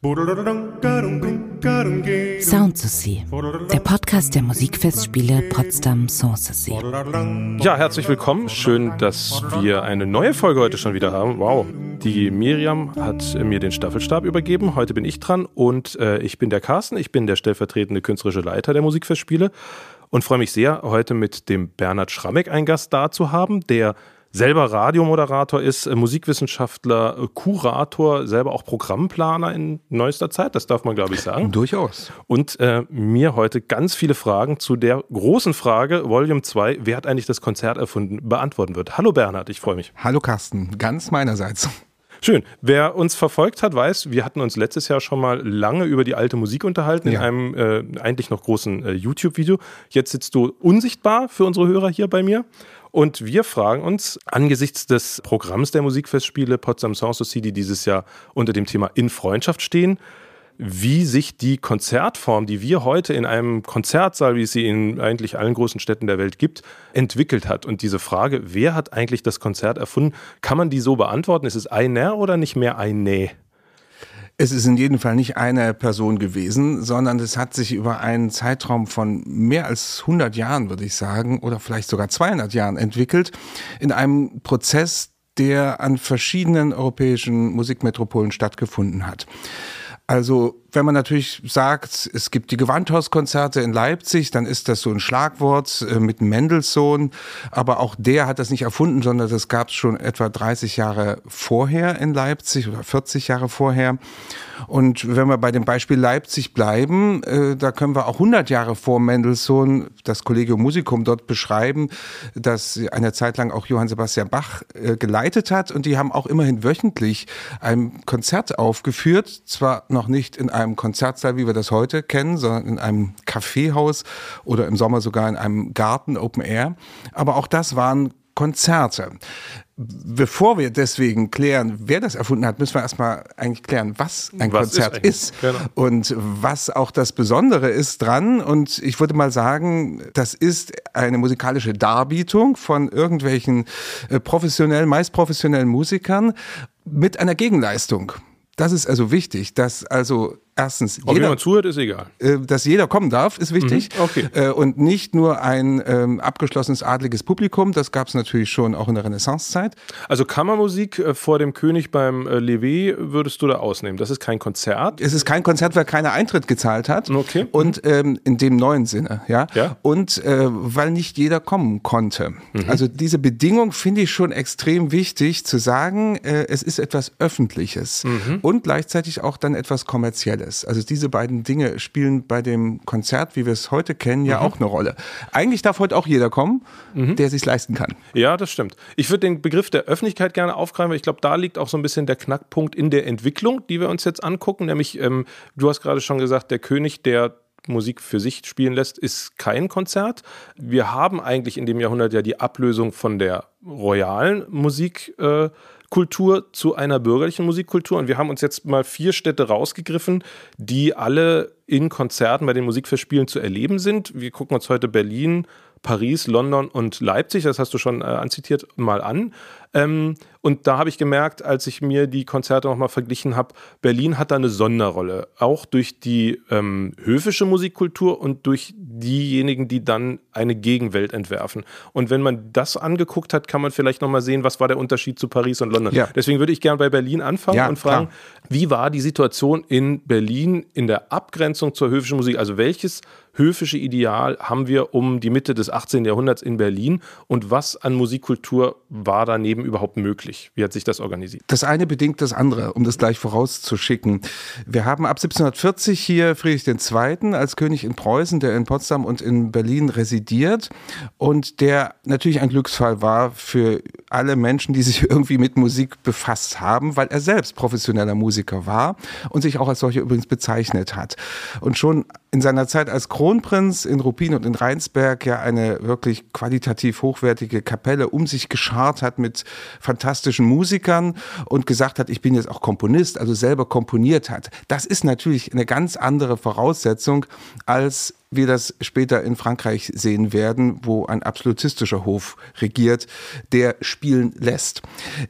Sound der Podcast der Musikfestspiele Potsdam Sanssouci. Ja, herzlich willkommen. Schön, dass wir eine neue Folge heute schon wieder haben. Wow. Die Miriam hat mir den Staffelstab übergeben. Heute bin ich dran und äh, ich bin der Carsten. Ich bin der stellvertretende künstlerische Leiter der Musikfestspiele und freue mich sehr, heute mit dem Bernhard Schrammeck einen Gast da zu haben, der selber Radiomoderator ist, äh, Musikwissenschaftler, äh, Kurator, selber auch Programmplaner in neuester Zeit, das darf man glaube ich sagen. Durchaus. Und äh, mir heute ganz viele Fragen zu der großen Frage, Volume 2, wer hat eigentlich das Konzert erfunden, beantworten wird. Hallo Bernhard, ich freue mich. Hallo Carsten, ganz meinerseits. Schön. Wer uns verfolgt hat, weiß, wir hatten uns letztes Jahr schon mal lange über die alte Musik unterhalten ja. in einem äh, eigentlich noch großen äh, YouTube-Video. Jetzt sitzt du unsichtbar für unsere Hörer hier bei mir. Und wir fragen uns angesichts des Programms der Musikfestspiele Potsdam Sound Society dieses Jahr unter dem Thema In Freundschaft stehen, wie sich die Konzertform, die wir heute in einem Konzertsaal, wie es sie in eigentlich allen großen Städten der Welt gibt, entwickelt hat. Und diese Frage, wer hat eigentlich das Konzert erfunden, kann man die so beantworten? Ist es einer oder nicht mehr ein Nee? Es ist in jedem Fall nicht eine Person gewesen, sondern es hat sich über einen Zeitraum von mehr als 100 Jahren, würde ich sagen, oder vielleicht sogar 200 Jahren entwickelt, in einem Prozess, der an verschiedenen europäischen Musikmetropolen stattgefunden hat. Also wenn man natürlich sagt, es gibt die Gewandhauskonzerte in Leipzig, dann ist das so ein Schlagwort äh, mit Mendelssohn. Aber auch der hat das nicht erfunden, sondern das gab es schon etwa 30 Jahre vorher in Leipzig oder 40 Jahre vorher. Und wenn wir bei dem Beispiel Leipzig bleiben, äh, da können wir auch 100 Jahre vor Mendelssohn das Collegium Musicum dort beschreiben, das eine Zeit lang auch Johann Sebastian Bach äh, geleitet hat. Und die haben auch immerhin wöchentlich ein Konzert aufgeführt, zwar noch nicht in einem Konzertsaal, wie wir das heute kennen, sondern in einem Kaffeehaus oder im Sommer sogar in einem Garten Open Air. Aber auch das waren Konzerte. Bevor wir deswegen klären, wer das erfunden hat, müssen wir erstmal eigentlich klären, was ein was Konzert ist, ist. Genau. und was auch das Besondere ist dran. Und ich würde mal sagen, das ist eine musikalische Darbietung von irgendwelchen äh, professionellen, meist professionellen Musikern mit einer Gegenleistung. Das ist also wichtig, dass also erstens Ob jeder, jemand zuhört, ist egal. Äh, dass jeder kommen darf, ist wichtig. Mhm, okay. Äh, und nicht nur ein ähm, abgeschlossenes adliges Publikum, das gab es natürlich schon auch in der Renaissancezeit. Also Kammermusik äh, vor dem König beim äh, Levé würdest du da ausnehmen. Das ist kein Konzert? Es ist kein Konzert, weil keiner Eintritt gezahlt hat. Okay. Und ähm, in dem neuen Sinne, ja. ja. Und weil nicht jeder kommen konnte. Mhm. Also diese Bedingung finde ich schon extrem wichtig zu sagen, es ist etwas Öffentliches mhm. und gleichzeitig auch dann etwas Kommerzielles ist. Also diese beiden Dinge spielen bei dem Konzert, wie wir es heute kennen, ja mhm. auch eine Rolle. Eigentlich darf heute auch jeder kommen, mhm. der sich leisten kann. Ja, das stimmt. Ich würde den Begriff der Öffentlichkeit gerne aufgreifen, weil ich glaube, da liegt auch so ein bisschen der Knackpunkt in der Entwicklung, die wir uns jetzt angucken. Nämlich, ähm, du hast gerade schon gesagt, der König, der Musik für sich spielen lässt, ist kein Konzert. Wir haben eigentlich in dem Jahrhundert ja die Ablösung von der royalen Musik. Äh, Musikkultur zu einer bürgerlichen Musikkultur. Und wir haben uns jetzt mal vier Städte rausgegriffen, die alle in Konzerten bei den Musikfestspielen zu erleben sind. Wir gucken uns heute Berlin, Paris, London und Leipzig, das hast du schon äh, anzitiert, mal an. Ähm, und da habe ich gemerkt, als ich mir die Konzerte nochmal verglichen habe, Berlin hat da eine Sonderrolle. Auch durch die ähm, höfische Musikkultur und durch diejenigen, die dann eine Gegenwelt entwerfen. Und wenn man das angeguckt hat, kann man vielleicht nochmal sehen, was war der Unterschied zu Paris und London. Ja. Deswegen würde ich gerne bei Berlin anfangen ja, und fragen, klar. wie war die Situation in Berlin in der Abgrenzung zur höfischen Musik? Also welches höfische Ideal haben wir um die Mitte des 18. Jahrhunderts in Berlin und was an Musikkultur war daneben überhaupt möglich? Wie hat sich das organisiert? Das eine bedingt das andere, um das gleich vorauszuschicken. Wir haben ab 1740 hier Friedrich II. als König in Preußen, der in Potsdam und in Berlin residiert und der natürlich ein Glücksfall war für alle Menschen, die sich irgendwie mit Musik befasst haben, weil er selbst professioneller Musiker war und sich auch als solcher übrigens bezeichnet hat. Und schon in seiner Zeit als Kronprinz in Ruppin und in Rheinsberg ja eine wirklich qualitativ hochwertige Kapelle um sich geschart hat mit fantastischen Musikern und gesagt hat, ich bin jetzt auch Komponist, also selber komponiert hat. Das ist natürlich eine ganz andere Voraussetzung als wir das später in Frankreich sehen werden, wo ein absolutistischer Hof regiert, der spielen lässt.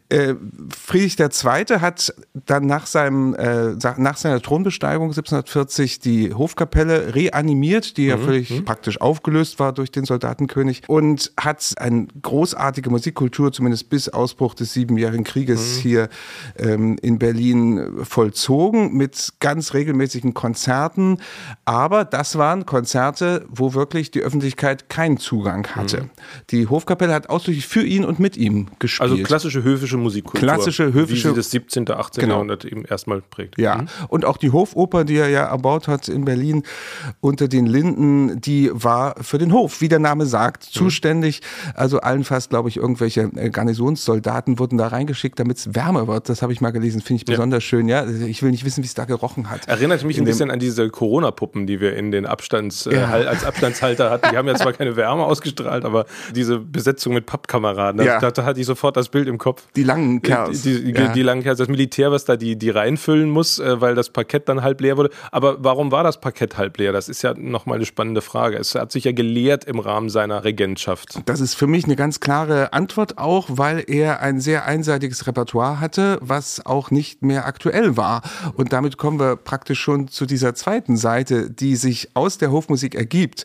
Äh, Friedrich II. hat dann nach, seinem, äh, nach seiner Thronbesteigung 1740 die Hofkapelle reanimiert, die ja mhm. völlig mhm. praktisch aufgelöst war durch den Soldatenkönig und hat eine großartige Musikkultur, zumindest bis Ausbruch des Siebenjährigen Krieges mhm. hier ähm, in Berlin vollzogen mit ganz regelmäßigen Konzerten. Aber das waren Konzerte, wo wirklich die Öffentlichkeit keinen Zugang hatte. Mhm. Die Hofkapelle hat ausdrücklich für ihn und mit ihm gespielt. Also klassische höfische Musikkultur. Klassische höfische. Wie sie das 17., 18. Genau. Jahrhundert eben erstmal prägt. Ja. Mhm. Und auch die Hofoper, die er ja erbaut hat in Berlin unter den Linden, die war für den Hof, wie der Name sagt, mhm. zuständig. Also allenfalls, glaube ich, irgendwelche äh, Garnisonssoldaten wurden da reingeschickt, damit es wärmer wird. Das habe ich mal gelesen, finde ich besonders ja. schön. Ja, ich will nicht wissen, wie es da gerochen hat. Erinnert mich ein bisschen an diese Corona-Puppen, die wir in den Abstands, äh, ja. äh, als Abstandshalter hatten. Die haben ja zwar keine Wärme ausgestrahlt, aber diese Besetzung mit Pappkameraden, ja. da, da, hatte ich sofort das Bild im Kopf. Die langen Kerls. Die, die, die, die langen Kerls, das Militär, was da die, die reinfüllen muss, äh, weil das Parkett dann halb leer wurde. Aber warum war das Parkett halb leer? Das ist ja nochmal eine spannende Frage. Es hat sich ja gelehrt im Rahmen seiner Regentschaft. Das ist für mich eine ganz klare Antwort auch, weil er ein sehr einseitiges Repertoire hatte, was auch nicht mehr aktuell war. Und damit kommen wir praktisch schon zu dieser zweiten Seite, die sich aus der Hofmusik ergibt.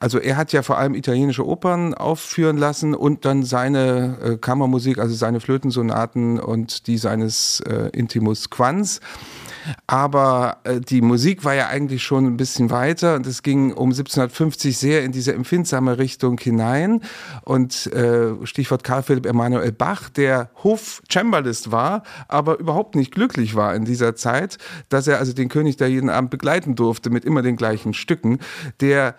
Also er hat ja vor allem italienische Opern aufführen lassen und dann seine äh, Kammermusik, also seine Flötensonaten und die seines äh, Intimus Quans. Aber äh, die Musik war ja eigentlich schon ein bisschen weiter und es ging um 1750 sehr in diese empfindsame Richtung hinein. Und äh, Stichwort Karl Philipp Emanuel Bach, der Hof-Cembalist war, aber überhaupt nicht glücklich war in dieser Zeit, dass er also den König da jeden Abend begleiten durfte mit immer den gleichen Stücken, der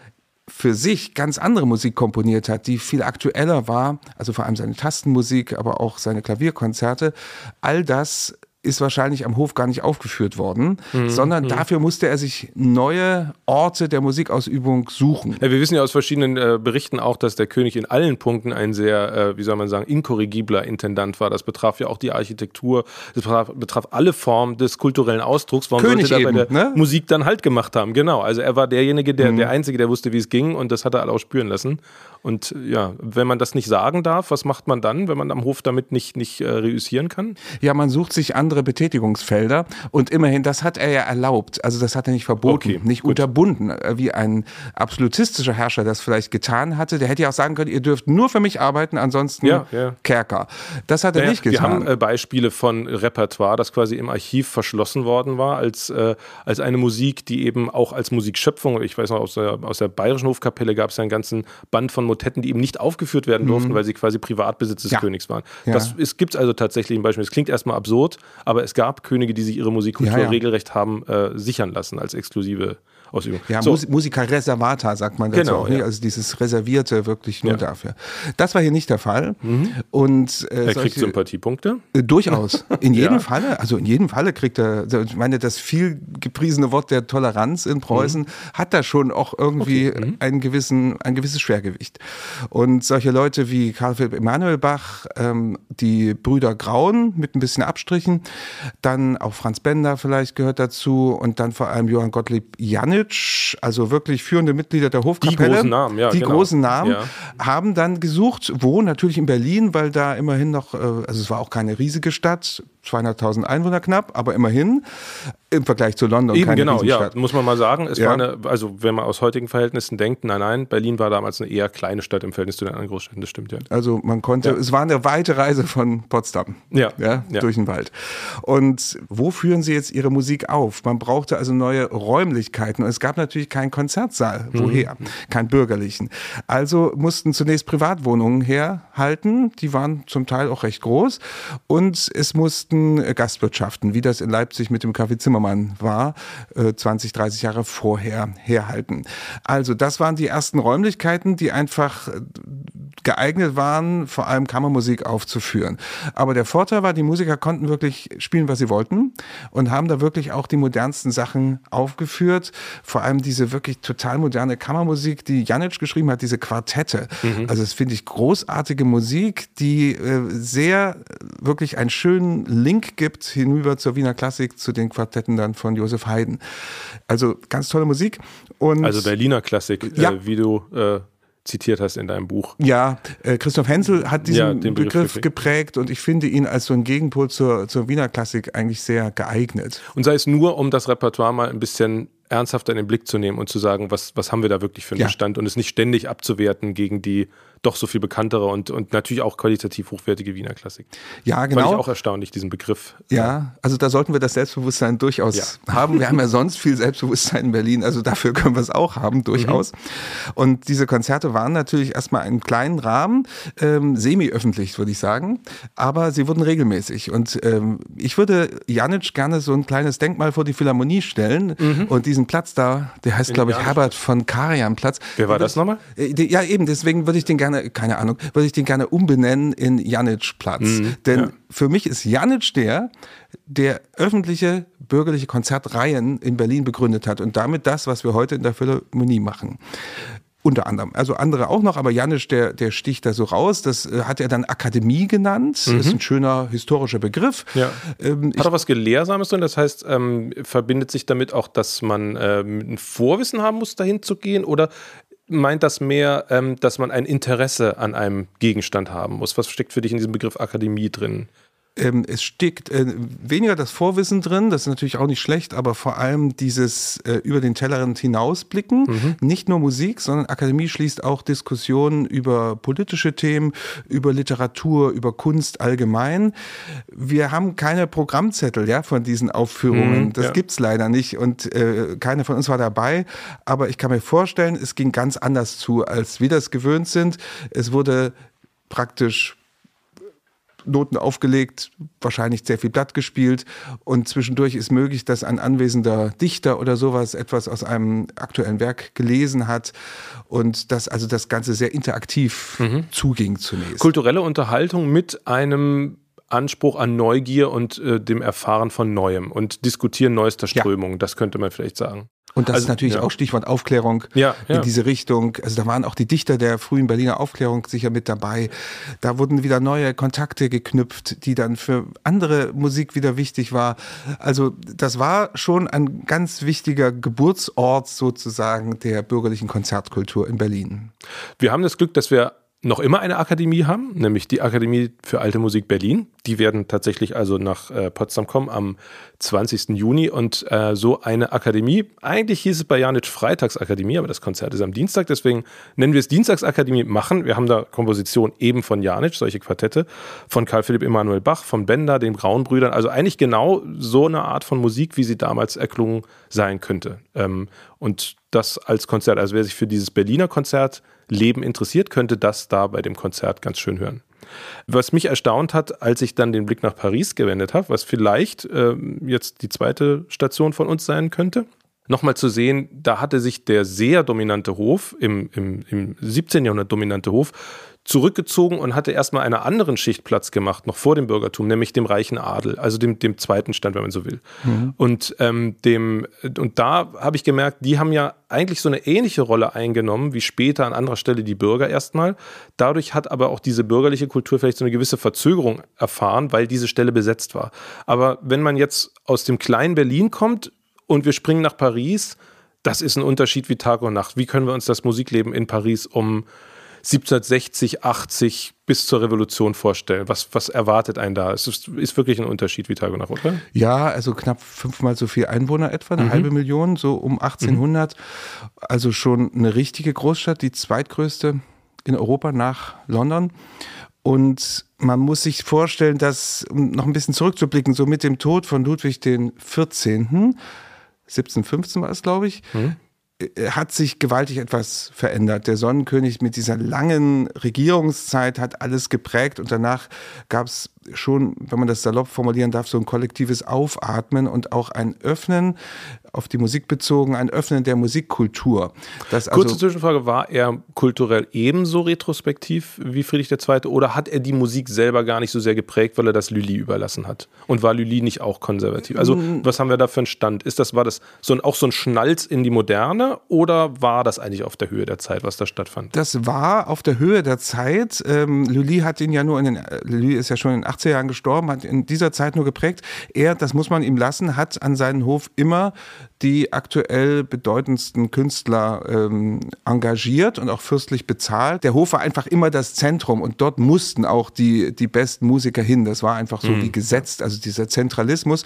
für sich ganz andere Musik komponiert hat, die viel aktueller war, also vor allem seine Tastenmusik, aber auch seine Klavierkonzerte. All das ist wahrscheinlich am Hof gar nicht aufgeführt worden, mhm. sondern mhm. dafür musste er sich neue Orte der Musikausübung suchen. Ja, wir wissen ja aus verschiedenen äh, Berichten auch, dass der König in allen Punkten ein sehr, äh, wie soll man sagen, inkorrigibler Intendant war. Das betraf ja auch die Architektur, das betraf, betraf alle Formen des kulturellen Ausdrucks. Warum König sollte er bei der ne? Musik dann Halt gemacht haben? Genau, also er war derjenige, der, mhm. der Einzige, der wusste, wie es ging und das hat er alle auch spüren lassen. Und ja, wenn man das nicht sagen darf, was macht man dann, wenn man am Hof damit nicht, nicht äh, reüssieren kann? Ja, man sucht sich andere Betätigungsfelder und immerhin, das hat er ja erlaubt. Also das hat er nicht verboten, okay, nicht gut. unterbunden, äh, wie ein absolutistischer Herrscher das vielleicht getan hatte. Der hätte ja auch sagen können, ihr dürft nur für mich arbeiten, ansonsten ja, ja. Kerker. Das hat er naja, nicht getan. Wir haben äh, Beispiele von Repertoire, das quasi im Archiv verschlossen worden war, als, äh, als eine Musik, die eben auch als Musikschöpfung, ich weiß noch, aus der, aus der Bayerischen Hofkapelle gab es ja einen ganzen Band von Motetten, die eben nicht aufgeführt werden durften, mhm. weil sie quasi Privatbesitz des ja. Königs waren. Das gibt es also tatsächlich ein Beispiel. Es klingt erstmal absurd, aber es gab Könige, die sich ihre Musikkultur ja, regelrecht haben äh, sichern lassen als exklusive Ausübung. Ja, so. Musiker Reservata sagt man dazu genau, auch, ja. also dieses Reservierte wirklich nur ja. dafür. Das war hier nicht der Fall. Mhm. Und, äh, er kriegt Sympathiepunkte? Äh, durchaus. In jedem ja. Falle, also in jedem Falle kriegt er, also ich meine, das viel gepriesene Wort der Toleranz in Preußen mhm. hat da schon auch irgendwie okay. mhm. einen gewissen, ein gewisses Schwergewicht. Und solche Leute wie Karl Philipp Emanuel Bach, ähm, die Brüder Graun mit ein bisschen Abstrichen, dann auch Franz Bender vielleicht gehört dazu und dann vor allem Johann Gottlieb Janne Janitsch, also wirklich führende Mitglieder der Hofkapelle, die großen Namen, ja, die genau. großen Namen ja. haben dann gesucht, wo natürlich in Berlin, weil da immerhin noch, äh, also es war auch keine riesige Stadt, 200.000 Einwohner knapp, aber immerhin im Vergleich zu London Eben genau, ja, muss man mal sagen. Es ja. war eine, also wenn man aus heutigen Verhältnissen denkt, nein, nein, Berlin war damals eine eher kleine Stadt im Verhältnis zu den anderen Großstädten, das stimmt ja. Also man konnte, ja. es war eine weite Reise von Potsdam, ja. Ja, ja, durch den Wald. Und wo führen Sie jetzt Ihre Musik auf? Man brauchte also neue Räumlichkeiten und es gab natürlich keinen Konzertsaal, woher? Mhm. Keinen bürgerlichen. Also mussten zunächst Privatwohnungen herhalten, die waren zum Teil auch recht groß und es mussten Gastwirtschaften, wie das in Leipzig mit dem Café Zimmer Zimmermann war, 20, äh, 30 Jahre vorher herhalten. Also das waren die ersten Räumlichkeiten, die einfach äh, geeignet waren, vor allem Kammermusik aufzuführen. Aber der Vorteil war, die Musiker konnten wirklich spielen, was sie wollten und haben da wirklich auch die modernsten Sachen aufgeführt. Vor allem diese wirklich total moderne Kammermusik, die Janic geschrieben hat, diese Quartette. Mhm. Also das finde ich großartige Musik, die äh, sehr wirklich einen schönen Link gibt hinüber zur Wiener Klassik, zu den Quartetten dann von Josef Haydn. Also ganz tolle Musik. Und also Berliner Klassik, ja. äh, wie du äh zitiert hast in deinem Buch. Ja, äh, Christoph Hensel hat diesen ja, Begriff, Begriff geprägt und ich finde ihn als so ein Gegenpol zur, zur Wiener Klassik eigentlich sehr geeignet. Und sei es nur, um das Repertoire mal ein bisschen ernsthafter in den Blick zu nehmen und zu sagen, was, was haben wir da wirklich für einen ja. Bestand und es nicht ständig abzuwerten gegen die doch so viel bekanntere und, und natürlich auch qualitativ hochwertige Wiener Klassik. Ja, genau. Fand ich auch erstaunlich, diesen Begriff. Ja, also da sollten wir das Selbstbewusstsein durchaus ja. haben. Wir haben ja sonst viel Selbstbewusstsein in Berlin, also dafür können wir es auch haben, durchaus. Mhm. Und diese Konzerte waren natürlich erstmal einen kleinen Rahmen, ähm, semi-öffentlich, würde ich sagen, aber sie wurden regelmäßig. Und ähm, ich würde Janic gerne so ein kleines Denkmal vor die Philharmonie stellen mhm. und diesen Platz da, der heißt, glaube ich, Herbert von Karajan Platz. Wer war das nochmal? Äh, ja, eben, deswegen würde ich den gerne gerne, keine Ahnung, würde ich den gerne umbenennen in Janitsch-Platz. Mhm, Denn ja. für mich ist Janitsch der, der öffentliche bürgerliche Konzertreihen in Berlin begründet hat und damit das, was wir heute in der Philharmonie machen. Unter anderem. Also andere auch noch, aber Janisch, der, der sticht da so raus. Das äh, hat er dann Akademie genannt. Mhm. Das ist ein schöner historischer Begriff. Ja. Ähm, hat auch was Gelehrsames drin. Das heißt, ähm, verbindet sich damit auch, dass man ähm, ein Vorwissen haben muss, dahin zu gehen? Oder meint das mehr, ähm, dass man ein Interesse an einem Gegenstand haben muss? Was steckt für dich in diesem Begriff Akademie drin? Ähm, es steckt äh, weniger das Vorwissen drin, das ist natürlich auch nicht schlecht, aber vor allem dieses äh, über den Tellerrand hinausblicken. Mhm. Nicht nur Musik, sondern Akademie schließt auch Diskussionen über politische Themen, über Literatur, über Kunst allgemein. Wir haben keine Programmzettel ja, von diesen Aufführungen. Mhm, das ja. gibt's leider nicht und äh, keiner von uns war dabei. Aber ich kann mir vorstellen, es ging ganz anders zu, als wir das gewöhnt sind. Es wurde praktisch Noten aufgelegt, wahrscheinlich sehr viel Blatt gespielt und zwischendurch ist möglich, dass ein anwesender Dichter oder sowas etwas aus einem aktuellen Werk gelesen hat und dass also das Ganze sehr interaktiv mhm. zuging zunächst. Kulturelle Unterhaltung mit einem Anspruch an Neugier und äh, dem Erfahren von Neuem und Diskutieren neuester Strömungen, ja. das könnte man vielleicht sagen. Und das also, ist natürlich ja. auch Stichwort Aufklärung ja, ja. in diese Richtung. Also da waren auch die Dichter der frühen Berliner Aufklärung sicher mit dabei. Da wurden wieder neue Kontakte geknüpft, die dann für andere Musik wieder wichtig war. Also das war schon ein ganz wichtiger Geburtsort sozusagen der bürgerlichen Konzertkultur in Berlin. Wir haben das Glück, dass wir noch immer eine Akademie haben, nämlich die Akademie für Alte Musik Berlin. Die werden tatsächlich also nach äh, Potsdam kommen am 20. Juni und äh, so eine Akademie, eigentlich hieß es bei Janitsch Freitagsakademie, aber das Konzert ist am Dienstag, deswegen nennen wir es Dienstagsakademie machen. Wir haben da Komposition eben von Janitsch, solche Quartette, von Karl Philipp Emanuel Bach, von Bender, den Braunbrüdern, also eigentlich genau so eine Art von Musik, wie sie damals erklungen sein könnte. Ähm, und das als Konzert, also wer sich für dieses Berliner Konzert Leben interessiert, könnte das da bei dem Konzert ganz schön hören. Was mich erstaunt hat, als ich dann den Blick nach Paris gewendet habe, was vielleicht äh, jetzt die zweite Station von uns sein könnte, nochmal zu sehen, da hatte sich der sehr dominante Hof, im, im, im 17. Jahrhundert dominante Hof, zurückgezogen und hatte erstmal einer anderen Schicht Platz gemacht, noch vor dem Bürgertum, nämlich dem reichen Adel, also dem, dem zweiten Stand, wenn man so will. Mhm. Und, ähm, dem, und da habe ich gemerkt, die haben ja eigentlich so eine ähnliche Rolle eingenommen wie später an anderer Stelle die Bürger erstmal. Dadurch hat aber auch diese bürgerliche Kultur vielleicht so eine gewisse Verzögerung erfahren, weil diese Stelle besetzt war. Aber wenn man jetzt aus dem kleinen Berlin kommt und wir springen nach Paris, das ist ein Unterschied wie Tag und Nacht. Wie können wir uns das Musikleben in Paris um 1760, 80 bis zur Revolution vorstellen? Was, was erwartet einen da? Es ist, ist wirklich ein Unterschied wie Tag und Nacht, oder? Ja, also knapp fünfmal so viel Einwohner etwa, eine mhm. halbe Million, so um 1800. Mhm. Also schon eine richtige Großstadt, die zweitgrößte in Europa nach London. Und man muss sich vorstellen, dass, um noch ein bisschen zurückzublicken, so mit dem Tod von Ludwig den 14., 1715 war es, glaube ich, mhm. Äh, hat sich gewaltig etwas verändert. Der Sonnenkönig mit dieser langen Regierungszeit hat alles geprägt und danach gab es schon, wenn man das salopp formulieren darf, so ein kollektives Aufatmen und auch ein Öffnen auf die Musik bezogen, ein Öffnen der Musikkultur. Das also Kurze Zwischenfrage, war er kulturell ebenso retrospektiv wie Friedrich II. oder hat er die Musik selber gar nicht so sehr geprägt, weil er das Lully überlassen hat? Und war Lully nicht auch konservativ? Also mm. was haben wir da für einen Stand? Ist das, war das so ein, auch so ein Schnalz in die Moderne oder war das eigentlich auf der Höhe der Zeit, was da stattfand? Das war auf der Höhe der Zeit. Ähm, Lully hat ihn ja nur in den, Lully ist ja schon in den 80er Jahren gestorben, hat in dieser Zeit nur geprägt. Er, das muss man ihm lassen, hat an seinen Hof immer die aktuell bedeutendsten Künstler ähm, engagiert und auch fürstlich bezahlt. Der Hof war einfach immer das Zentrum und dort mussten auch die, die besten Musiker hin. Das war einfach so mhm. wie gesetzt, also dieser Zentralismus.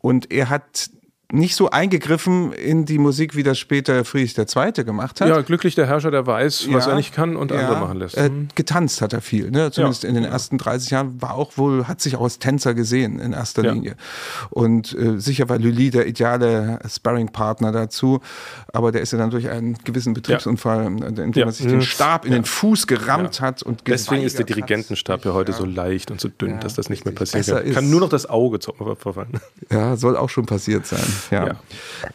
Und er hat nicht so eingegriffen in die Musik, wie das später Friedrich II. gemacht hat. Ja, glücklich der Herrscher, der weiß, was er nicht kann und ja, andere machen lässt. Äh, getanzt hat er viel, ne? zumindest ja. in den ersten 30 Jahren war auch wohl, hat sich auch als Tänzer gesehen in erster Linie. Und äh, sicher war Lully der ideale Sparring-Partner dazu, aber der ist ja dann durch einen gewissen Betriebsunfall, in dem man sich den Stab in den Fuß gerammt hat und Deswegen ist der Dirigentenstab ja heute so leicht und so dünn, dass das nicht mehr passiert. Kann. kann nur noch das Auge verfallen. Ja, soll auch schon passiert sein. Ja. ja.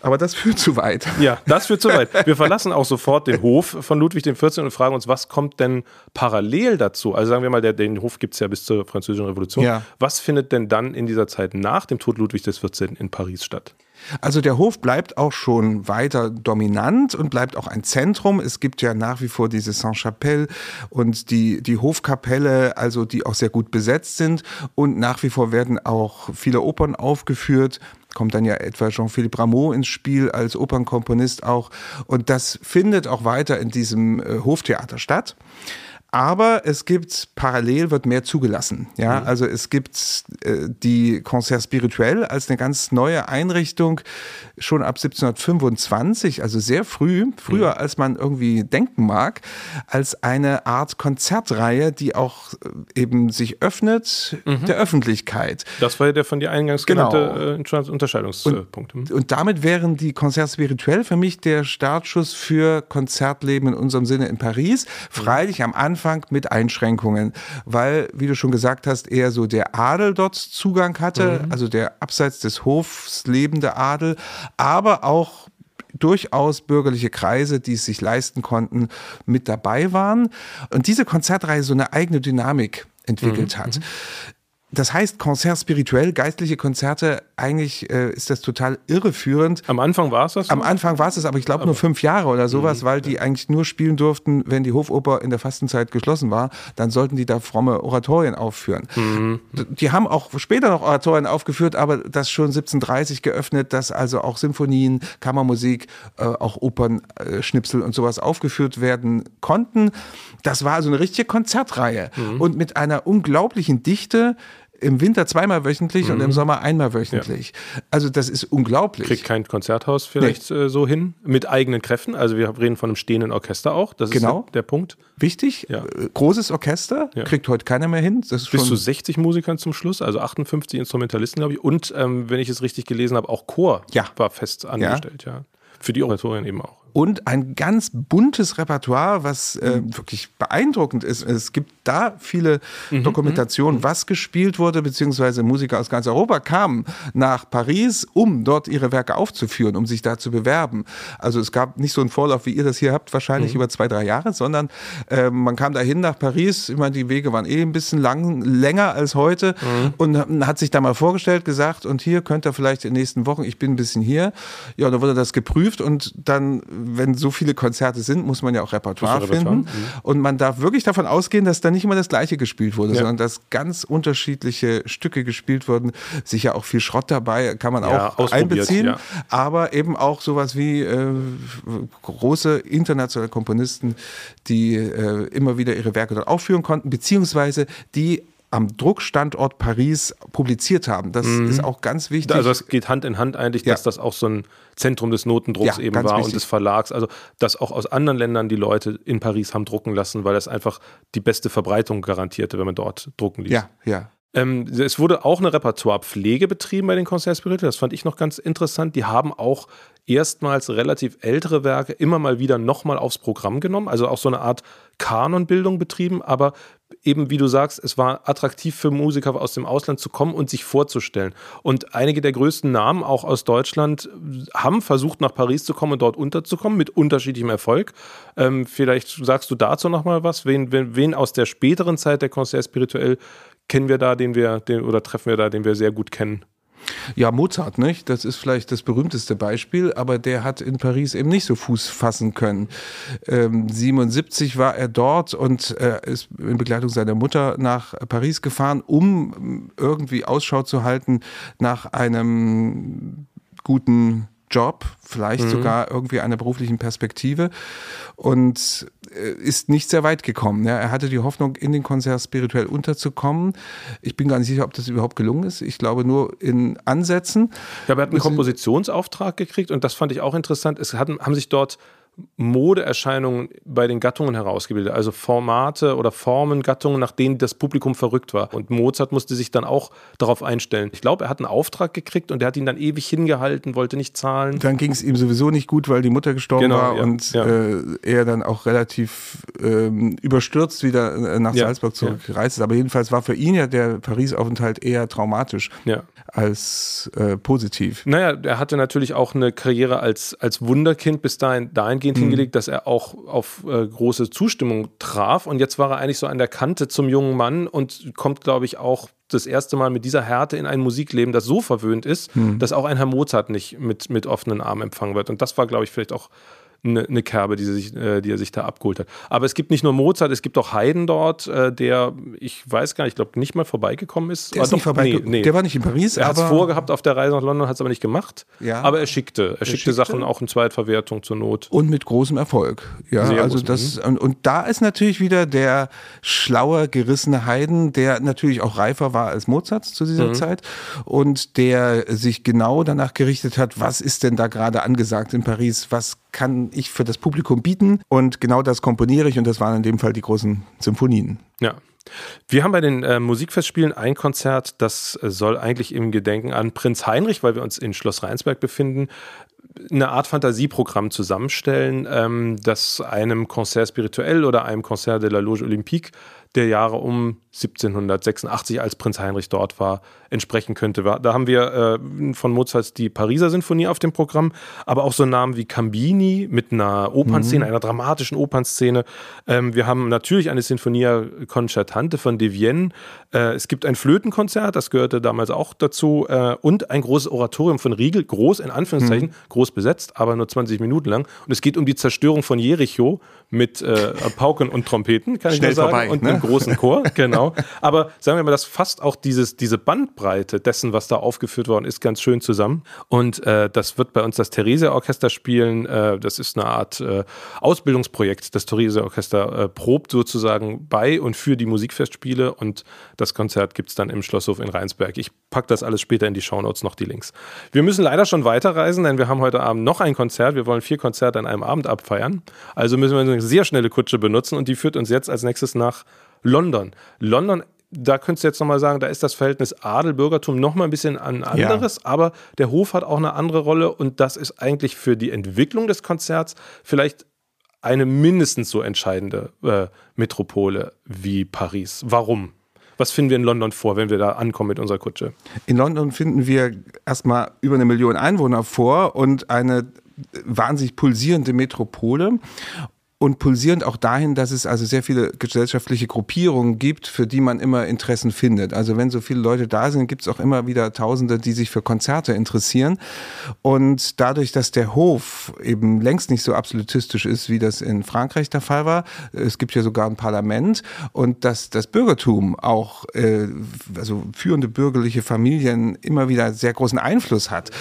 Aber das führt zu weit. Ja, das führt zu weit. Wir verlassen auch sofort den Hof von Ludwig XIV. und fragen uns, was kommt denn parallel dazu? Also sagen wir mal, der, den Hof gibt es ja bis zur Französischen Revolution. Ja. Was findet denn dann in dieser Zeit nach dem Tod Ludwig XIV. in Paris statt? Also der Hof bleibt auch schon weiter dominant und bleibt auch ein Zentrum. Es gibt ja nach wie vor diese Saint-Chapelle und die, die Hofkapelle, also die auch sehr gut besetzt sind. Und nach wie vor werden auch viele Opern aufgeführt kommt dann ja etwa Jean-Philippe Rameau ins Spiel als Opernkomponist auch. Und das findet auch weiter in diesem äh, Hoftheater statt. Aber es gibt parallel wird mehr zugelassen. Ja, mhm. also es gibt äh, die Concert Spirituel als eine ganz neue Einrichtung schon ab 1725, also sehr früh, früher mhm. als man irgendwie denken mag, als eine Art Konzertreihe, die auch äh, eben sich öffnet mhm. der Öffentlichkeit. Das war ja der von dir eingangs genau. genannte äh, Unterscheidungspunkt. Und, und damit wären die Concert Spirituel für mich der Startschuss für Konzertleben in unserem Sinne in Paris. Freilich am Anfang Anfang mit Einschränkungen, weil, wie du schon gesagt hast, eher so der Adel dort Zugang hatte, mhm. also der abseits des Hofs lebende Adel, aber auch durchaus bürgerliche Kreise, die es sich leisten konnten, mit dabei waren. Und diese Konzertreihe so eine eigene Dynamik entwickelt mhm. hat. Das heißt, Konzert spirituell, geistliche Konzerte, eigentlich äh, ist das total irreführend. Am Anfang war es das? So? Am Anfang war es das, aber ich glaube nur fünf Jahre oder sowas, mhm. weil die eigentlich nur spielen durften, wenn die Hofoper in der Fastenzeit geschlossen war. Dann sollten die da fromme Oratorien aufführen. Mhm. Die haben auch später noch Oratorien aufgeführt, aber das schon 1730 geöffnet, dass also auch Symphonien, Kammermusik, äh, auch Opernschnipsel äh, und sowas aufgeführt werden konnten. Das war also eine richtige Konzertreihe mhm. und mit einer unglaublichen Dichte im Winter zweimal wöchentlich mhm. und im mhm. Sommer einmal wöchentlich. Ja. Also das ist unglaublich. Kriegt kein Konzerthaus vielleicht nee. äh, so hin mit eigenen Kräften. Also wir reden von einem stehenden Orchester auch. Das genau. ist der Punkt. Wichtig. Ja. Äh, großes Orchester ja. kriegt heute keiner mehr hin. Das ist Bis zu 60 Musikern zum Schluss, also 58 Instrumentalisten glaube ich. Und ähm, wenn ich es richtig gelesen habe, auch Chor war fest angestellt. Ja. Für die Oratorien eben auch und ein ganz buntes Repertoire, was äh, mhm. wirklich beeindruckend ist. Es gibt da viele mhm, Dokumentationen, mhm. was gespielt wurde, beziehungsweise Musiker aus ganz Europa kamen nach Paris, um dort ihre Werke aufzuführen, um sich da zu bewerben. Also es gab nicht so einen Vorlauf, wie ihr das hier habt, wahrscheinlich mhm. über zwei, drei Jahre, sondern äh, man kam dahin nach Paris. Ich meine, die Wege waren eh ein bisschen lang, länger als heute mhm. und hat sich da mal vorgestellt, gesagt, und hier könnt ihr vielleicht in den nächsten Wochen, ich bin ein bisschen hier. Ja, und dann wurde das geprüft und dann wenn so viele Konzerte sind, muss man ja auch Repertoire, Repertoire? finden. Mhm. Und man darf wirklich davon ausgehen, dass da nicht immer das Gleiche gespielt wurde, ja. sondern dass ganz unterschiedliche Stücke gespielt wurden. Sicher auch viel Schrott dabei, kann man ja, auch einbeziehen. Ja. Aber eben auch sowas wie äh, große internationale Komponisten, die äh, immer wieder ihre Werke dort aufführen konnten, beziehungsweise die am Druckstandort Paris publiziert haben. Das mhm. ist auch ganz wichtig. Also es geht Hand in Hand eigentlich, dass das auch so ein Zentrum des Notendrucks ja, eben war wichtig. und des Verlags. Also dass auch aus anderen Ländern die Leute in Paris haben drucken lassen, weil das einfach die beste Verbreitung garantierte, wenn man dort drucken ließ. Ja, ja. Ähm, es wurde auch eine Repertoirepflege betrieben bei den Concerts Spirituel. Das fand ich noch ganz interessant. Die haben auch erstmals relativ ältere Werke immer mal wieder nochmal aufs Programm genommen, also auch so eine Art Kanonbildung betrieben, aber eben wie du sagst, es war attraktiv für Musiker aus dem Ausland zu kommen und sich vorzustellen. Und einige der größten Namen, auch aus Deutschland, haben versucht, nach Paris zu kommen und dort unterzukommen, mit unterschiedlichem Erfolg. Ähm, vielleicht sagst du dazu nochmal was. Wen, wen, wen, aus der späteren Zeit der Concert spirituell kennen wir da, den wir, den, oder treffen wir da, den wir sehr gut kennen? Ja, Mozart, nicht? Das ist vielleicht das berühmteste Beispiel, aber der hat in Paris eben nicht so Fuß fassen können. Ähm, 77 war er dort und äh, ist in Begleitung seiner Mutter nach Paris gefahren, um irgendwie Ausschau zu halten nach einem guten Job, vielleicht mhm. sogar irgendwie einer beruflichen Perspektive und ist nicht sehr weit gekommen. Ja, er hatte die Hoffnung, in den Konzert spirituell unterzukommen. Ich bin gar nicht sicher, ob das überhaupt gelungen ist. Ich glaube nur in Ansätzen. Ja, aber er hat einen Kompositionsauftrag gekriegt und das fand ich auch interessant. Es hatten, haben sich dort Modeerscheinungen bei den Gattungen herausgebildet, also Formate oder Formen, Gattungen, nach denen das Publikum verrückt war. Und Mozart musste sich dann auch darauf einstellen. Ich glaube, er hat einen Auftrag gekriegt und er hat ihn dann ewig hingehalten, wollte nicht zahlen. Dann ging es ihm sowieso nicht gut, weil die Mutter gestorben genau, war ja, und ja. Äh, er dann auch relativ ähm, überstürzt wieder äh, nach ja, Salzburg zurückgereist ist. Aber jedenfalls war für ihn ja der Paris-Aufenthalt eher traumatisch als äh, positiv. Naja, er hatte natürlich auch eine Karriere als, als Wunderkind bis dahin dahingehend dahingehend mhm. hingelegt, dass er auch auf äh, große Zustimmung traf. Und jetzt war er eigentlich so an der Kante zum jungen Mann und kommt, glaube ich, auch das erste Mal mit dieser Härte in ein Musikleben, das so verwöhnt ist, mhm. dass auch ein Herr Mozart nicht mit, mit offenen Armen empfangen wird. Und das war, glaube ich, vielleicht auch eine, eine Kerbe, die, sich, äh, die er sich da abgeholt hat. Aber es gibt nicht nur Mozart, es gibt auch Haydn dort, äh, der, ich weiß gar nicht, ich glaube, nicht mal vorbeigekommen ist. Der, ist nicht vorbei, nee, nee. der war nicht in Paris. Er hat es vorgehabt auf der Reise nach London, hat es aber nicht gemacht. Ja. Aber er schickte. Er, er schickte, schickte, Sachen auch in Zweitverwertung zur Not. Und mit großem Erfolg. Ja, Sehr also das, und, und da ist natürlich wieder der schlaue, gerissene Haydn, der natürlich auch reifer war als Mozart zu dieser mhm. Zeit und der sich genau danach gerichtet hat, was ist denn da gerade angesagt in Paris, was kann ich für das Publikum bieten und genau das komponiere ich und das waren in dem Fall die großen Symphonien. Ja. Wir haben bei den äh, Musikfestspielen ein Konzert, das äh, soll eigentlich im Gedenken an Prinz Heinrich, weil wir uns in Schloss Rheinsberg befinden, eine Art Fantasieprogramm zusammenstellen, ähm, das einem Concert spirituell oder einem Concert de la Loge Olympique der Jahre um 1786, als Prinz Heinrich dort war, entsprechen könnte. Da haben wir äh, von Mozart die Pariser Sinfonie auf dem Programm, aber auch so Namen wie Cambini mit einer Opernszene, mhm. einer dramatischen Opernszene. Ähm, wir haben natürlich eine Sinfonia Concertante von De Vienne. Äh, es gibt ein Flötenkonzert, das gehörte damals auch dazu, äh, und ein großes Oratorium von Riegel, groß in Anführungszeichen, mhm. groß besetzt, aber nur 20 Minuten lang. Und es geht um die Zerstörung von Jericho mit äh, Pauken und Trompeten, kann Schnell ich nur sagen, vorbei, und ne? einem großen Chor, genau. Aber sagen wir mal, das fasst auch dieses, diese Bandbreite dessen, was da aufgeführt worden ist, ganz schön zusammen. Und äh, das wird bei uns das Theresia-Orchester spielen. Äh, das ist eine Art äh, Ausbildungsprojekt. Das Theresia-Orchester äh, probt sozusagen bei und für die Musikfestspiele und das Konzert gibt es dann im Schlosshof in Rheinsberg. Ich packe das alles später in die Shownotes noch die Links. Wir müssen leider schon weiterreisen, denn wir haben heute Abend noch ein Konzert. Wir wollen vier Konzerte an einem Abend abfeiern. Also müssen wir eine sehr schnelle Kutsche benutzen und die führt uns jetzt als nächstes nach London. London da könntest du jetzt nochmal sagen, da ist das Verhältnis Adel-Bürgertum nochmal ein bisschen ein anderes, ja. aber der Hof hat auch eine andere Rolle und das ist eigentlich für die Entwicklung des Konzerts vielleicht eine mindestens so entscheidende äh, Metropole wie Paris. Warum? Was finden wir in London vor, wenn wir da ankommen mit unserer Kutsche? In London finden wir erstmal über eine Million Einwohner vor und eine wahnsinnig pulsierende Metropole und pulsierend auch dahin, dass es also sehr viele gesellschaftliche Gruppierungen gibt, für die man immer Interessen findet. Also wenn so viele Leute da sind, gibt es auch immer wieder Tausende, die sich für Konzerte interessieren. Und dadurch, dass der Hof eben längst nicht so absolutistisch ist, wie das in Frankreich der Fall war, es gibt ja sogar ein Parlament und dass das Bürgertum auch, äh, also führende bürgerliche Familien immer wieder sehr großen Einfluss hat,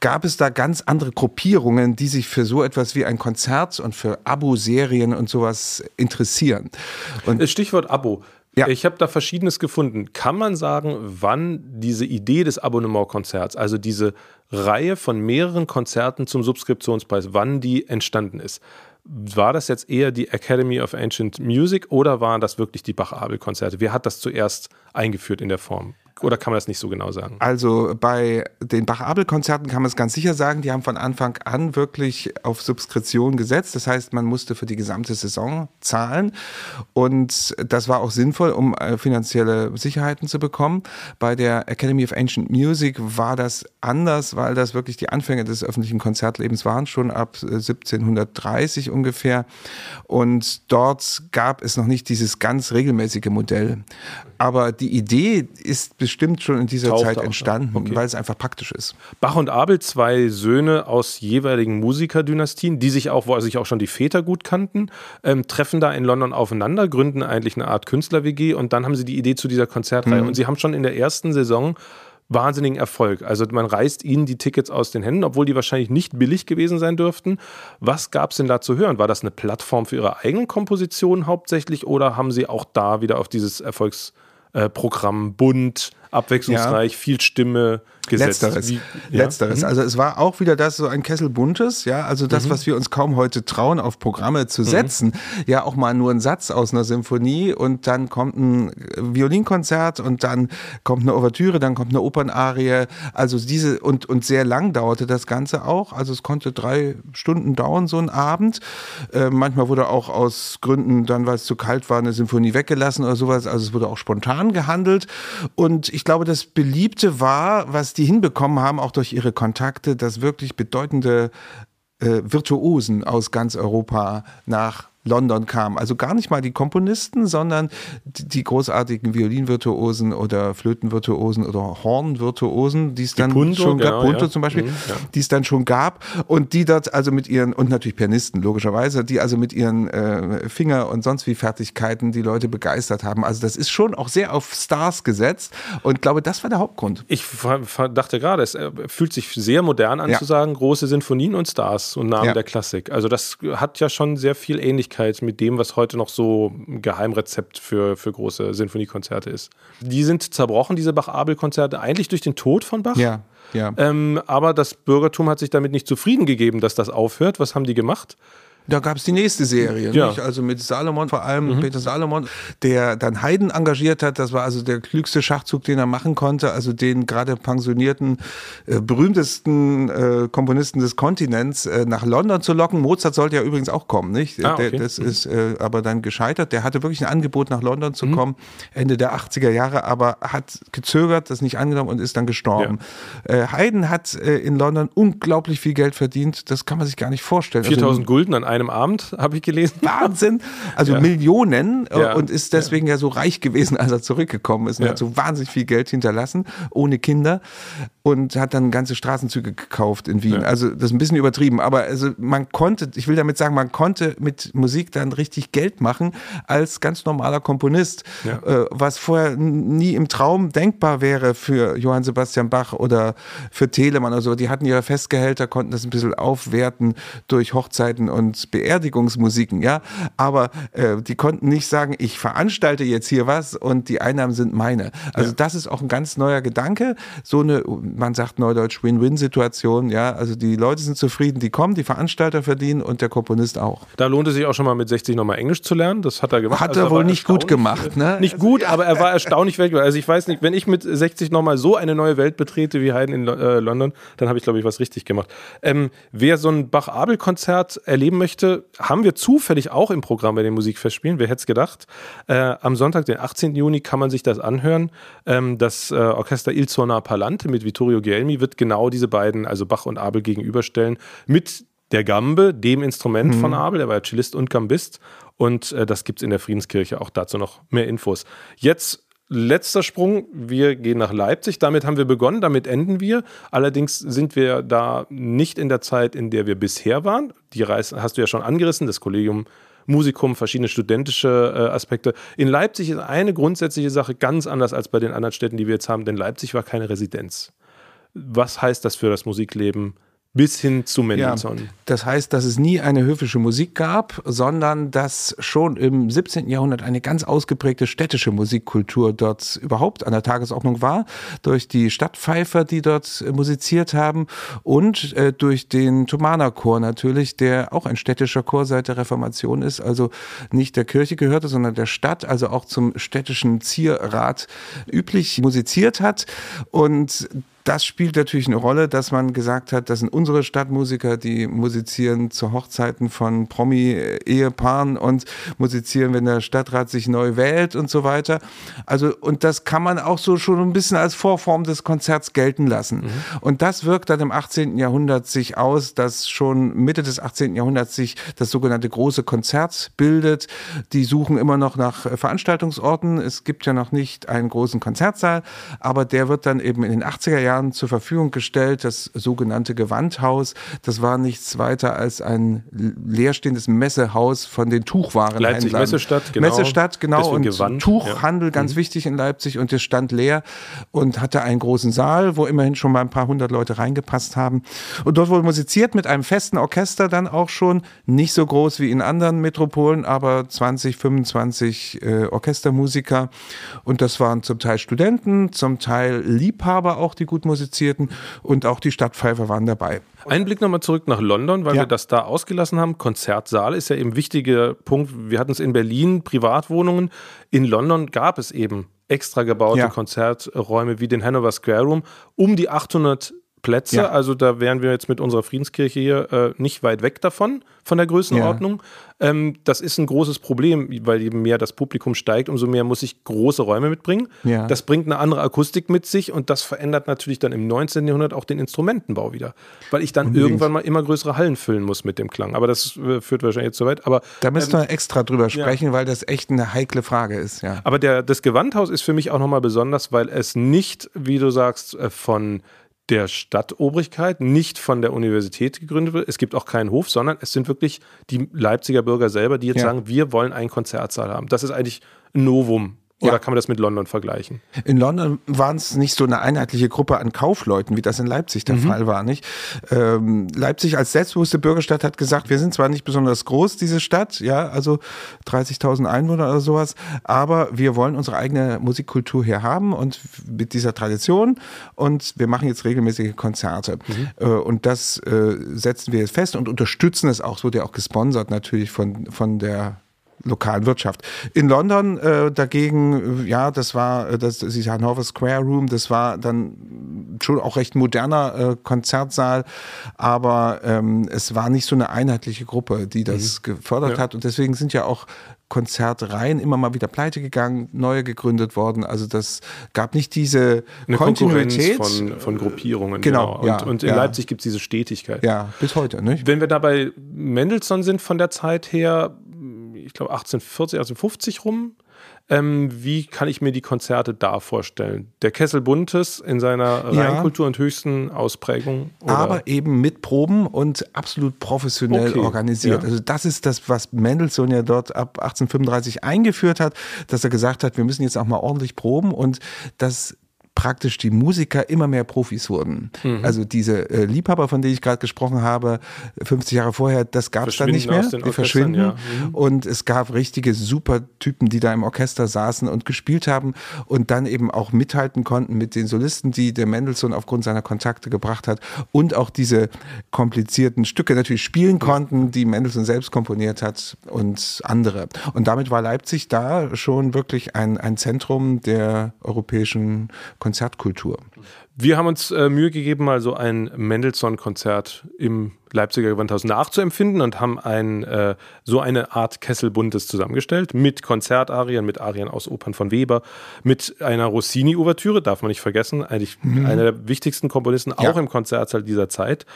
gab es da ganz andere Gruppierungen, die sich für so etwas wie ein Konzert und für Abo-Serien Serien und sowas interessieren. Und Stichwort Abo. Ja. Ich habe da Verschiedenes gefunden. Kann man sagen, wann diese Idee des Abonnementkonzerts, also diese Reihe von mehreren Konzerten zum Subskriptionspreis, wann die entstanden ist? War das jetzt eher die Academy of Ancient Music oder waren das wirklich die Bach-Abel-Konzerte? Wer hat das zuerst eingeführt in der Form? Oder kann man das nicht so genau sagen? Also bei den Bach-Abel-Konzerten kann man es ganz sicher sagen, die haben von Anfang an wirklich auf Subskription gesetzt. Das heißt, man musste für die gesamte Saison zahlen und das war auch sinnvoll, um äh, finanzielle Sicherheiten zu bekommen. Bei der Academy of Ancient Music war das anders, weil das wirklich die Anfänge des öffentlichen Konzertlebens waren, schon ab 1730 äh, ungefähr. Und dort gab es noch nicht dieses ganz regelmäßige Modell. Aber die Idee ist bestimmt schon in dieser Zeit entstanden, okay. weil es einfach praktisch ist. Bach und Abel, zwei Söhne aus jeweiligen Musikerdynastien, die sich auch, wo sich auch schon die Väter gut kannten, ähm, treffen da in London aufeinander, gründen eigentlich eine Art Künstler-WG und dann haben sie die Idee zu dieser Konzertreihe. Mhm. Und sie haben schon in der ersten Saison wahnsinnigen Erfolg. Also man reißt ihnen die Tickets aus den Händen, obwohl die wahrscheinlich nicht billig gewesen sein dürften. Was gab es denn da zu hören? War das eine Plattform für ihre eigenen Kompositionen hauptsächlich oder haben sie auch da wieder auf dieses Erfolgsprogramm bunt, abwechslungsreich, ja. viel Stimme, gesetzt. Letzteres. Wie, ja? Letzteres. Mhm. Also es war auch wieder das so ein Kessel buntes, ja, also das, mhm. was wir uns kaum heute trauen, auf Programme zu mhm. setzen. Mhm. Ja, auch mal nur ein Satz aus einer Symphonie und dann kommt ein Violinkonzert und dann kommt eine Ouvertüre, dann kommt eine Opernarie. Also diese und, und sehr lang dauerte das Ganze auch. Also es konnte drei Stunden dauern, so ein Abend. Äh, manchmal wurde auch aus Gründen, dann weil es zu kalt war, eine Symphonie weggelassen oder sowas. Also es wurde auch spontan gehandelt. Und ich glaube, das Beliebte war, was die hinbekommen haben, auch durch ihre Kontakte, dass wirklich bedeutende äh, Virtuosen aus ganz Europa nach London kam. Also gar nicht mal die Komponisten, sondern die großartigen Violinvirtuosen oder Flötenvirtuosen oder Hornvirtuosen, die es dann Punto, schon gab, genau, Punto ja. zum Beispiel, mhm, ja. die es dann schon gab und die dort also mit ihren, und natürlich Pianisten logischerweise, die also mit ihren äh, Finger und sonst wie Fertigkeiten die Leute begeistert haben. Also das ist schon auch sehr auf Stars gesetzt und glaube, das war der Hauptgrund. Ich dachte gerade, es äh, fühlt sich sehr modern an ja. zu sagen, große Sinfonien und Stars und Namen der Klassik. Also das hat ja schon sehr viel Ähnlichkeit Ähnlichkeit mit dem, was heute noch so ein Geheimrezept für, für große Sinfoniekonzerte ist. Die sind zerbrochen, diese Bach-Abel-Konzerte, eigentlich durch den Tod von Bach. Ja, ja. Ähm, aber das Bürgertum hat sich damit nicht zufrieden gegeben, dass das aufhört. Was haben die gemacht? Da gab es die nächste Serie, ja. nicht? also mit Salomon, vor allem mhm. Peter Salomon, der dann Haydn engagiert hat. Das war also der klügste Schachzug, den er machen konnte. Also den gerade pensionierten, äh, berühmtesten äh, Komponisten des Kontinents äh, nach London zu locken. Mozart sollte ja übrigens auch kommen, nicht? Ah, okay. der, das mhm. ist äh, aber dann gescheitert. Der hatte wirklich ein Angebot, nach London zu mhm. kommen, Ende der 80er Jahre, aber hat gezögert, das nicht angenommen und ist dann gestorben. Ja. Äh, Haydn hat äh, in London unglaublich viel Geld verdient. Das kann man sich gar nicht vorstellen. 4000 also, Gulden an einem einem Abend, habe ich gelesen. Wahnsinn. Also ja. Millionen äh, ja. und ist deswegen ja. ja. so reich gewesen, als er zurückgekommen ist und hat so wahnsinnig viel Geld hinterlassen, ohne Kinder und hat dann ganze Straßenzüge gekauft in Wien. Also das ist ein bisschen übertrieben, aber also man konnte, ich will damit sagen, man konnte mit Musik dann richtig Geld machen als ganz normaler Komponist, äh, was vorher nie im Traum denkbar wäre für Johann Sebastian Bach oder für Telemann oder so. Die hatten ihre Festgehälter, konnten das ein bisschen aufwerten durch Hochzeiten und Beerdigungsmusiken, ja, aber äh, die konnten nicht sagen, ich veranstalte jetzt hier was und die Einnahmen sind meine. Also ja. das ist auch ein ganz neuer Gedanke, so eine, man sagt neudeutsch Win-Win-Situation, ja, also die Leute sind zufrieden, die kommen, die Veranstalter verdienen und der Komponist auch. Da lohnt es sich auch schon mal mit 60 nochmal Englisch zu lernen, das hat er gemacht. Hat also er wohl nicht gut gemacht, ne? Nicht gut, aber er war erstaunlich weg. Also ich weiß nicht, wenn ich mit 60 nochmal so eine neue Welt betrete wie Haydn in äh, London, dann habe ich glaube ich was richtig gemacht. Ähm, wer so ein Bach-Abel-Konzert erleben möchte, möchte, haben wir zufällig auch im Programm bei den Musikfestspielen. Wer hätte es gedacht? Äh, am Sonntag, den 18. Juni, kann man sich das anhören. Ähm, das äh, Orchester Il Suona Palante mit Vittorio Guelmi wird genau diese beiden, also Bach und Abel, gegenüberstellen. Mit der Gambe, dem Instrument mhm. von Abel, der war ja Cellist und Gambist. Und äh, das gibt es in der Friedenskirche. Auch dazu noch mehr Infos. Jetzt letzter Sprung, wir gehen nach Leipzig. Damit haben wir begonnen, damit enden wir. Allerdings sind wir da nicht in der Zeit, in der wir bisher waren. Die Reise hast du ja schon angerissen, das Kollegium Musikum, verschiedene studentische äh, Aspekte. In Leipzig ist eine grundsätzliche Sache ganz anders als bei den anderen Städten, die wir jetzt haben, denn Leipzig war keine Residenz. Was heißt das für das Musikleben bis hin zu Mendelssohn. Ja, das heißt, dass es nie eine höfische Musik gab, sondern dass schon im 17. Jahrhundert eine ganz ausgeprägte städtische Musikkultur dort überhaupt an der Tagesordnung war, durch die Stadtpfeifer, die dort musiziert haben und äh, durch den Thomanerchor natürlich, der auch ein städtischer Chor seit der Reformation ist, also nicht der Kirche gehörte, sondern der Stadt, also auch zum städtischen Zierrat üblich musiziert hat und das spielt natürlich eine Rolle, dass man gesagt hat, das sind unsere Stadtmusiker, die musizieren zu Hochzeiten von Promi-Ehepaaren und musizieren, wenn der Stadtrat sich neu wählt und so weiter. Also, und das kann man auch so schon ein bisschen als Vorform des Konzerts gelten lassen. Mhm. Und das wirkt dann im 18. Jahrhundert sich aus, dass schon Mitte des 18. Jahrhunderts sich das sogenannte große Konzert bildet. Die suchen immer noch nach Veranstaltungsorten. Es gibt ja noch nicht einen großen Konzertsaal, aber der wird dann eben in den 80er Jahren Jahren zur Verfügung gestellt, das sogenannte Gewandhaus. Das war nichts weiter als ein leerstehendes Messehaus von den Tuchwaren. Leipzig Messestadt, genau. Messestadt, genau. Und Gewand, Tuchhandel, ja. ganz mhm. wichtig in Leipzig. Und es stand leer und hatte einen großen Saal, wo immerhin schon mal ein paar hundert Leute reingepasst haben. Und dort wurde musiziert mit einem festen Orchester dann auch schon. Nicht so groß wie in anderen Metropolen, aber 20, 25 äh, Orchestermusiker. Und das waren zum Teil Studenten, zum Teil Liebhaber auch, die gut musizierten und auch die Stadtpfeifer waren dabei. Ein Blick nochmal zurück nach London, weil ja. wir das da ausgelassen haben. Konzertsaal ist ja eben ein wichtiger Punkt. Wir hatten es in Berlin, Privatwohnungen. In London gab es eben extra gebaute ja. Konzerträume wie den Hanover Square Room um die 800 Plätze. Ja. Also da wären wir jetzt mit unserer Friedenskirche hier äh, nicht weit weg davon, von der Größenordnung. Ja. Ähm, das ist ein großes Problem, weil je mehr das Publikum steigt, umso mehr muss ich große Räume mitbringen. Ja. Das bringt eine andere Akustik mit sich und das verändert natürlich dann im 19. Jahrhundert auch den Instrumentenbau wieder. Weil ich dann Unbedingt. irgendwann mal immer größere Hallen füllen muss mit dem Klang. Aber das äh, führt wahrscheinlich jetzt zu weit. Aber, da müssen ähm, wir extra drüber sprechen, weil das echt eine heikle Frage ist. Aber der, das Gewandhaus ist für mich auch nochmal besonders, weil es nicht, wie du sagst, äh, von der Stadtobrigkeit, nicht von der Universität gegründet wird. Es gibt auch keinen Hof, sondern es sind wirklich die Leipziger Bürger selber, die jetzt ja. sagen, wir wollen einen Konzertsaal haben. Das ist eigentlich ein Novum oder ja. kann man das mit London vergleichen? In London waren es nicht so eine einheitliche Gruppe an Kaufleuten, wie das in Leipzig der mhm. Fall war, nicht? Ähm, Leipzig als selbstbewusste Bürgerstadt hat gesagt, wir sind zwar nicht besonders groß, diese Stadt, ja, also 30.000 Einwohner oder sowas, aber wir wollen unsere eigene Musikkultur hier haben und mit dieser Tradition und wir machen jetzt regelmäßige Konzerte. Mhm. Äh, und das äh, setzen wir jetzt fest und unterstützen es auch, es wurde ja auch gesponsert natürlich von, von der lokalen Wirtschaft. In London äh, dagegen, äh, ja, das war äh, das, das Hanover Square Room, das war dann schon auch recht moderner äh, Konzertsaal, aber ähm, es war nicht so eine einheitliche Gruppe, die das mhm. gefördert ja. hat und deswegen sind ja auch Konzertreihen immer mal wieder pleite gegangen, neue gegründet worden. Also das gab nicht diese Eine Kontinuität von, von Gruppierungen. Genau. genau. Und, ja, und in ja. Leipzig gibt es diese Stetigkeit. Ja, bis heute. Nicht? Wenn wir da bei Mendelssohn sind von der Zeit her, ich glaube 1840, 1850 rum. Ähm, wie kann ich mir die Konzerte da vorstellen? Der Kessel Buntes in seiner ja. Reinkultur und höchsten Ausprägung? Oder? Aber eben mit Proben und absolut professionell okay. organisiert. Ja. Also das ist das, was Mendelssohn ja dort ab 1835 eingeführt hat, dass er gesagt hat, wir müssen jetzt auch mal ordentlich proben und das praktisch die Musiker immer mehr Profis wurden. Mhm. Also diese äh, Liebhaber, von denen ich gerade gesprochen habe, 50 Jahre vorher, das gab es dann nicht mehr. Die verschwinden. Ja. Mhm. Und es gab richtige Supertypen, die da im Orchester saßen und gespielt haben und dann eben auch mithalten konnten mit den Solisten, die der Mendelssohn aufgrund seiner Kontakte gebracht hat und auch diese komplizierten Stücke natürlich spielen konnten, die Mendelssohn selbst komponiert hat und andere. Und damit war Leipzig da schon wirklich ein, ein Zentrum der europäischen Konzertkultur. Wir haben uns äh, Mühe gegeben, mal so ein Mendelssohn-Konzert im Leipziger Gewandhaus nachzuempfinden und haben ein, äh, so eine Art Kesselbuntes zusammengestellt mit Konzertarien, mit Arien aus Opern von Weber, mit einer Rossini-Ouvertüre, darf man nicht vergessen, eigentlich mhm. einer der wichtigsten Komponisten ja. auch im Konzertsaal dieser Zeit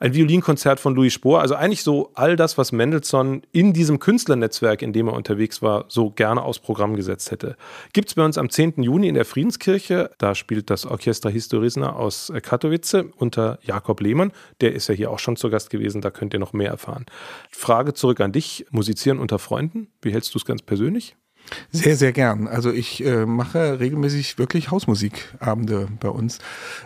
ein Violinkonzert von Louis Spohr. Also eigentlich so all das, was Mendelssohn in diesem Künstlernetzwerk, in dem er unterwegs war, so gerne aufs Programm gesetzt hätte. Gibt es bei uns am 10. Juni in der Friedenskirche. Da spielt das Orchester Historisna aus Katowice unter Jakob Lehmann. Der ist ja hier auch schon zu Gast gewesen. Da könnt ihr noch mehr erfahren. Frage zurück an dich. Musizieren unter Freunden. Wie hältst du es ganz persönlich? Sehr, sehr gern. Also ich äh, mache regelmäßig wirklich Hausmusikabende bei uns.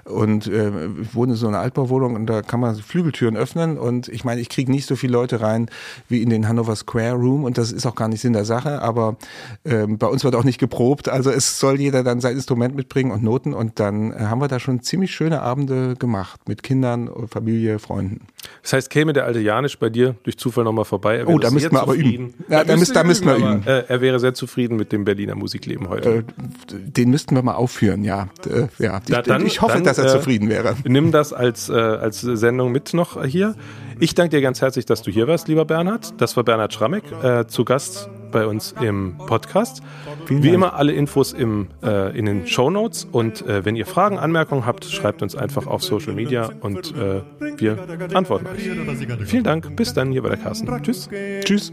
Und äh, ich wohne in so einer Altbauwohnung und da kann man Flügeltüren öffnen. Und ich meine, ich kriege nicht so viele Leute rein wie in den Hannover Square Room. Und das ist auch gar nicht Sinn der Sache. Aber äh, bei uns wird auch nicht geprobt. Also es soll jeder dann sein Instrument mitbringen und Noten. Und dann haben wir da schon ziemlich schöne Abende gemacht mit Kindern, Familie, Freunden. Das heißt, käme der alte Janisch bei dir durch Zufall nochmal vorbei? Oh, da müssten wir aber üben. Ja, da, müsst, da müssten wir üben. Äh, er wäre sehr zufrieden mit dem Berliner Musikleben heute. Äh, den müssten wir mal aufführen, ja. Äh, ja. Da, dann, ich hoffe, dann, dass er äh, zufrieden wäre. Nimm das als, äh, als Sendung mit noch hier. Ich danke dir ganz herzlich, dass du hier warst, lieber Bernhard. Das war Bernhard Schrammeck, äh, zu Gast bei uns im Podcast. Vielen Wie Dank. immer alle Infos im, äh, in den Show Notes und äh, wenn ihr Fragen, Anmerkungen habt, schreibt uns einfach auf Social Media und äh, wir antworten euch. Vielen Dank, bis dann hier bei der Carsten. Tschüss. Tschüss.